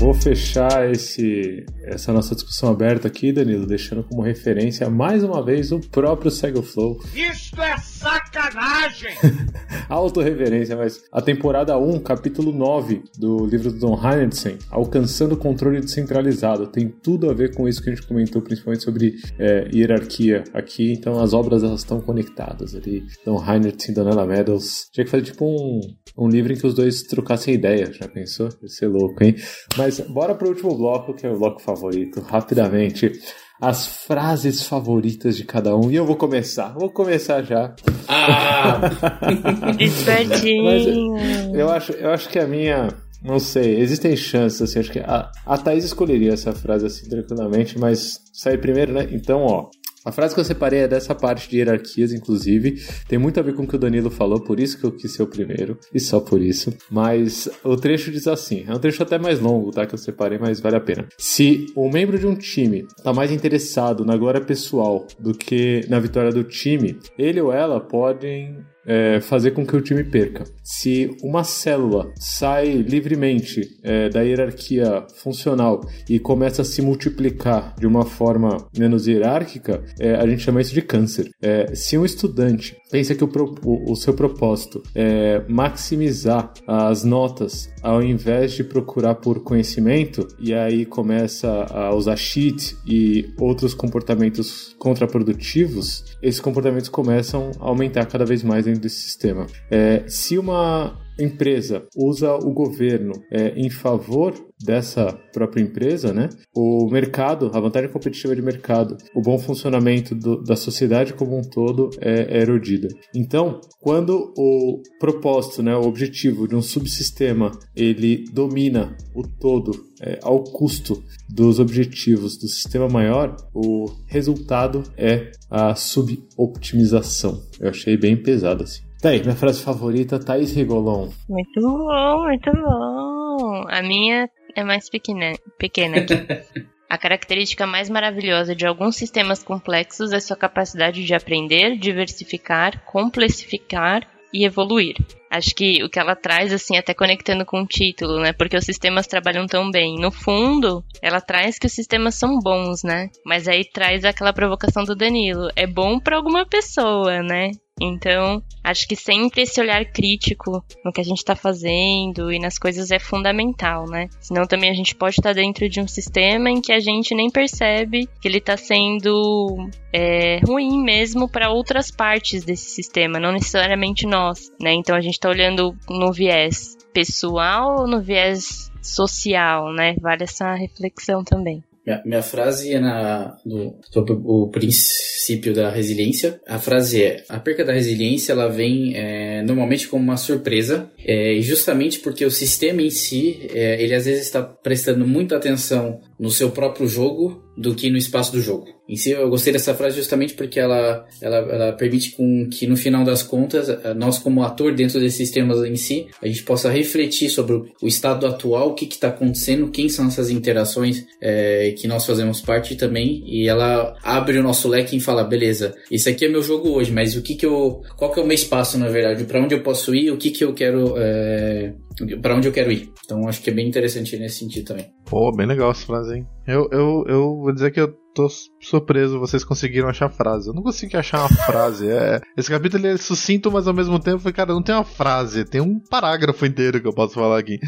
Vou fechar esse, essa nossa discussão aberta aqui, Danilo, deixando como referência mais uma vez o próprio Sego Flow. Isso é! Autorreverência, mas a temporada 1, capítulo 9 do livro do Don Heinrichsen, Alcançando o Controle Descentralizado, tem tudo a ver com isso que a gente comentou, principalmente sobre é, hierarquia aqui. Então as obras elas estão conectadas ali. Don Heinrichsen e Donella Meadows. Tinha que fazer tipo um, um livro em que os dois trocassem ideia, já pensou? Ia ser louco, hein? Mas bora pro último bloco, que é o bloco favorito, rapidamente. As frases favoritas de cada um. E eu vou começar. Vou começar já. Ah! Espertinho! eu acho, eu acho que a minha. Não sei, existem chances, assim, acho que a, a Thaís escolheria essa frase assim tranquilamente, mas sai primeiro, né? Então, ó, a frase que eu separei é dessa parte de hierarquias, inclusive. Tem muito a ver com o que o Danilo falou, por isso que eu quis ser o primeiro, e só por isso. Mas o trecho diz assim: é um trecho até mais longo, tá? Que eu separei, mas vale a pena. Se o membro de um time está mais interessado na glória pessoal do que na vitória do time, ele ou ela podem é, fazer com que o time perca. Se uma célula sai livremente é, da hierarquia funcional e começa a se multiplicar de uma forma menos hierárquica, é, a gente chama isso de câncer. É, se um estudante pensa que o, pro, o, o, seu propósito é maximizar as notas ao invés de procurar por conhecimento, e aí começa a usar cheat e outros comportamentos contraprodutivos, esses comportamentos começam a aumentar cada vez mais dentro desse sistema. É, se uma empresa usa o governo é, em favor dessa própria empresa, né? O mercado, a vantagem competitiva de mercado, o bom funcionamento do, da sociedade como um todo é, é erodida. Então, quando o propósito, né, o objetivo de um subsistema, ele domina o todo é, ao custo dos objetivos do sistema maior, o resultado é a suboptimização. Eu achei bem pesado assim. Tá aí, minha frase favorita, Thaís Rigolon. Muito bom, muito bom. A minha é mais pequena, pequena aqui. A característica mais maravilhosa de alguns sistemas complexos é sua capacidade de aprender, diversificar, complexificar e evoluir. Acho que o que ela traz, assim, até conectando com o título, né? Porque os sistemas trabalham tão bem. No fundo, ela traz que os sistemas são bons, né? Mas aí traz aquela provocação do Danilo. É bom para alguma pessoa, né? Então, acho que sempre esse olhar crítico no que a gente está fazendo e nas coisas é fundamental, né? Senão também a gente pode estar tá dentro de um sistema em que a gente nem percebe que ele está sendo é, ruim mesmo para outras partes desse sistema, não necessariamente nós, né? Então a gente está olhando no viés pessoal ou no viés social, né? Vale essa reflexão também. Minha, minha frase é na, no, sobre o princípio da resiliência. A frase é: a perca da resiliência ela vem é, normalmente como uma surpresa, é, justamente porque o sistema em si é, ele às vezes está prestando muita atenção no seu próprio jogo do que no espaço do jogo. Em si, eu gostei dessa frase justamente porque ela, ela, ela permite com que, no final das contas, eh, nós, como ator dentro desses sistemas em si, a gente possa refletir sobre o estado atual, o que está acontecendo, quem são essas interações é, que nós fazemos parte também, e ela abre o nosso leque e fala, beleza, esse aqui é meu jogo hoje, mas o que que eu... qual que é o meu espaço, na verdade? Para onde eu posso ir? O que que eu quero... É, para onde eu quero ir. Então acho que é bem interessante nesse sentido também. Pô, bem legal essa frase, hein? Eu, eu, eu vou dizer que eu tô surpreso, vocês conseguiram achar frase. Eu não consegui achar uma frase. É, esse capítulo é sucinto, mas ao mesmo tempo, cara, não tem uma frase, tem um parágrafo inteiro que eu posso falar aqui.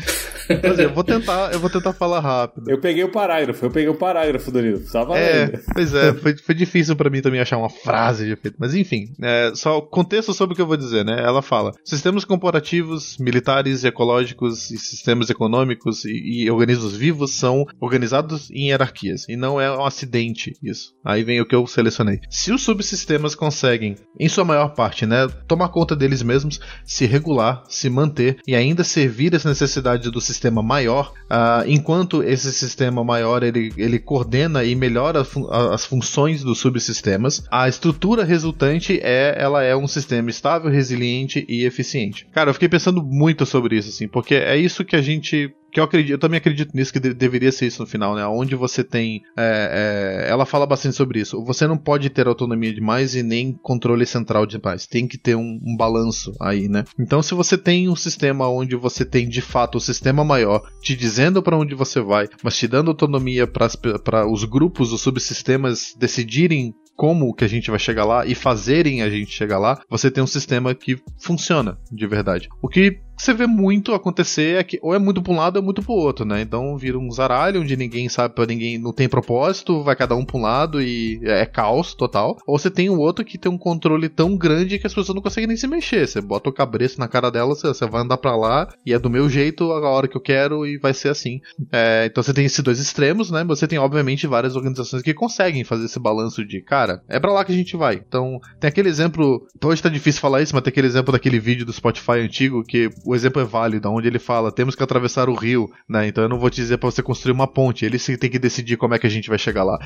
Mas eu vou tentar, eu vou tentar falar rápido. Eu peguei o parágrafo, eu peguei o parágrafo do livro. Tava é, pois é, foi, foi difícil para mim também achar uma frase de efeito. Mas enfim, é, só contexto sobre o que eu vou dizer, né? Ela fala: sistemas comparativos, militares, ecológicos e sistemas econômicos e, e organismos vivos são organizados em hierarquias e não é um acidente isso. Aí vem o que eu selecionei. Se os subsistemas conseguem, em sua maior parte, né, tomar conta deles mesmos, se regular, se manter e ainda servir as necessidades do sistema maior, uh, enquanto esse sistema maior ele, ele coordena e melhora fun as funções dos subsistemas, a estrutura resultante é ela é um sistema estável, resiliente e eficiente. Cara, eu fiquei pensando muito sobre isso, assim, porque é isso que a gente que eu acredito, eu também acredito nisso que de, deveria ser isso no final, né? Onde você tem, é, é, ela fala bastante sobre isso. Você não pode ter autonomia demais e nem controle central demais. Tem que ter um, um balanço aí, né? Então, se você tem um sistema onde você tem de fato o sistema maior te dizendo para onde você vai, mas te dando autonomia para os grupos, os subsistemas decidirem como que a gente vai chegar lá e fazerem a gente chegar lá, você tem um sistema que funciona de verdade. O que você vê muito acontecer é que ou é muito pra um lado ou é muito pro outro, né? Então vira um zaralho onde ninguém sabe para ninguém, não tem propósito, vai cada um pra um lado e é caos total. Ou você tem o outro que tem um controle tão grande que as pessoas não conseguem nem se mexer. Você bota o cabresto na cara dela, você, vai andar para lá e é do meu jeito, a hora que eu quero e vai ser assim. É, então você tem esses dois extremos, né? Você tem, obviamente, várias organizações que conseguem fazer esse balanço de, cara, é para lá que a gente vai. Então, tem aquele exemplo, hoje tá difícil falar isso, mas tem aquele exemplo daquele vídeo do Spotify antigo que o exemplo é válido, onde ele fala, temos que atravessar o rio, né? Então eu não vou te dizer para você construir uma ponte, ele sim tem que decidir como é que a gente vai chegar lá.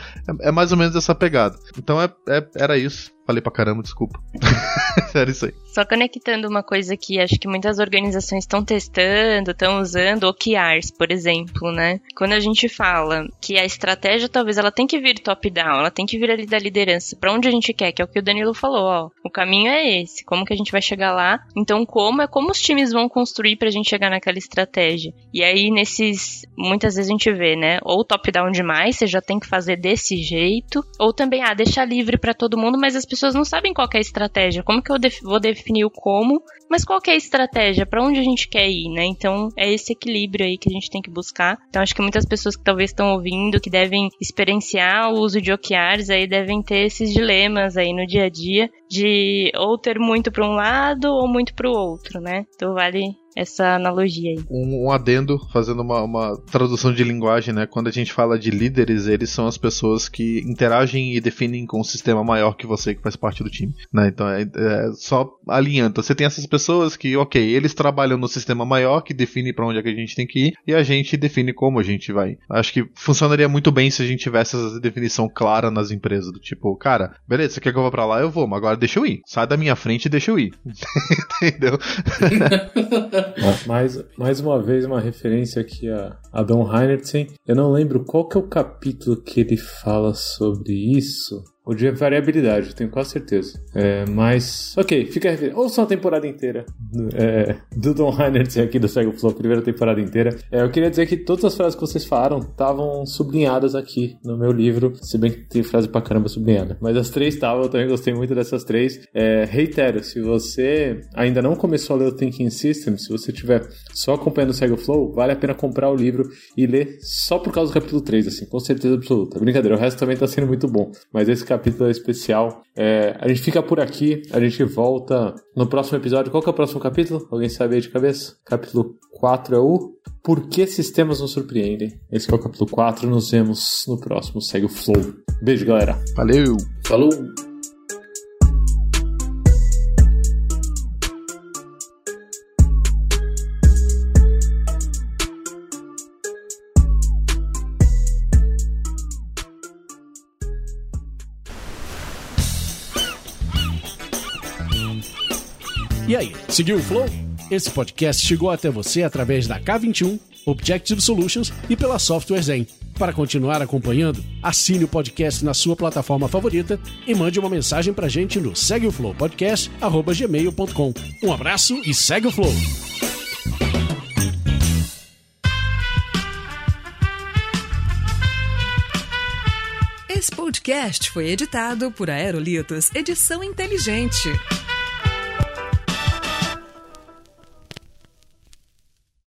É, é mais ou menos essa pegada. Então é, é, era isso. Falei pra caramba, desculpa. Era isso aí. Só conectando uma coisa que acho que muitas organizações estão testando, estão usando, OKRs, por exemplo, né? Quando a gente fala que a estratégia talvez ela tem que vir top-down, ela tem que vir ali da liderança, para onde a gente quer, que é o que o Danilo falou, ó. O caminho é esse, como que a gente vai chegar lá? Então, como é como os times vão construir pra gente chegar naquela estratégia? E aí, nesses. Muitas vezes a gente vê, né? Ou top-down demais, você já tem que fazer desse jeito, ou também, ah, deixar livre para todo mundo, mas as pessoas pessoas não sabem qual é a estratégia. Como que eu def vou definir o como, mas qual é a estratégia? Para onde a gente quer ir, né? Então é esse equilíbrio aí que a gente tem que buscar. Então acho que muitas pessoas que talvez estão ouvindo, que devem experienciar o uso de OKRs aí devem ter esses dilemas aí no dia a dia de ou ter muito para um lado ou muito para o outro, né? Então vale essa analogia aí. Um, um adendo, fazendo uma, uma, tradução de linguagem, né? Quando a gente fala de líderes, eles são as pessoas que interagem e definem com um sistema maior que você que faz parte do time, né? Então é, é só alinhando. Você tem essas pessoas que, ok, eles trabalham no sistema maior que define para onde é que a gente tem que ir e a gente define como a gente vai. Acho que funcionaria muito bem se a gente tivesse essa definição clara nas empresas, do tipo, cara, beleza, você quer que eu vá para lá, eu vou, mas agora deixa eu ir. Sai da minha frente e deixa eu ir. Entendeu? mais, mais uma vez, uma referência aqui a, a Don Heinertsen. Eu não lembro qual que é o capítulo que ele fala sobre isso. O de variabilidade, tenho quase certeza. É, mas, ok, fica a referência. Ouça a temporada inteira é, do Don aqui do Sega Flow, primeira temporada inteira. É, eu queria dizer que todas as frases que vocês falaram estavam sublinhadas aqui no meu livro, se bem que tem frase pra caramba sublinhada. Mas as três estavam, eu também gostei muito dessas três. É, reitero, se você ainda não começou a ler o Thinking System, se você estiver só acompanhando o Sega Flow, vale a pena comprar o livro e ler só por causa do capítulo 3, assim, com certeza absoluta. Brincadeira, o resto também tá sendo muito bom. Mas esse é especial. É, a gente fica por aqui, a gente volta no próximo episódio. Qual que é o próximo capítulo? Alguém sabe aí de cabeça? Capítulo 4 é o Por que sistemas nos surpreendem? Esse é o capítulo 4. Nos vemos no próximo. Segue o flow. Beijo, galera. Valeu. Falou. Seguiu o flow? Esse podcast chegou até você através da K21, Objective Solutions e pela Software Zen. Para continuar acompanhando, assine o podcast na sua plataforma favorita e mande uma mensagem pra gente no segueoflowpodcast@gmail.com. Um abraço e segue o flow. Esse podcast foi editado por Aerolitos Edição Inteligente.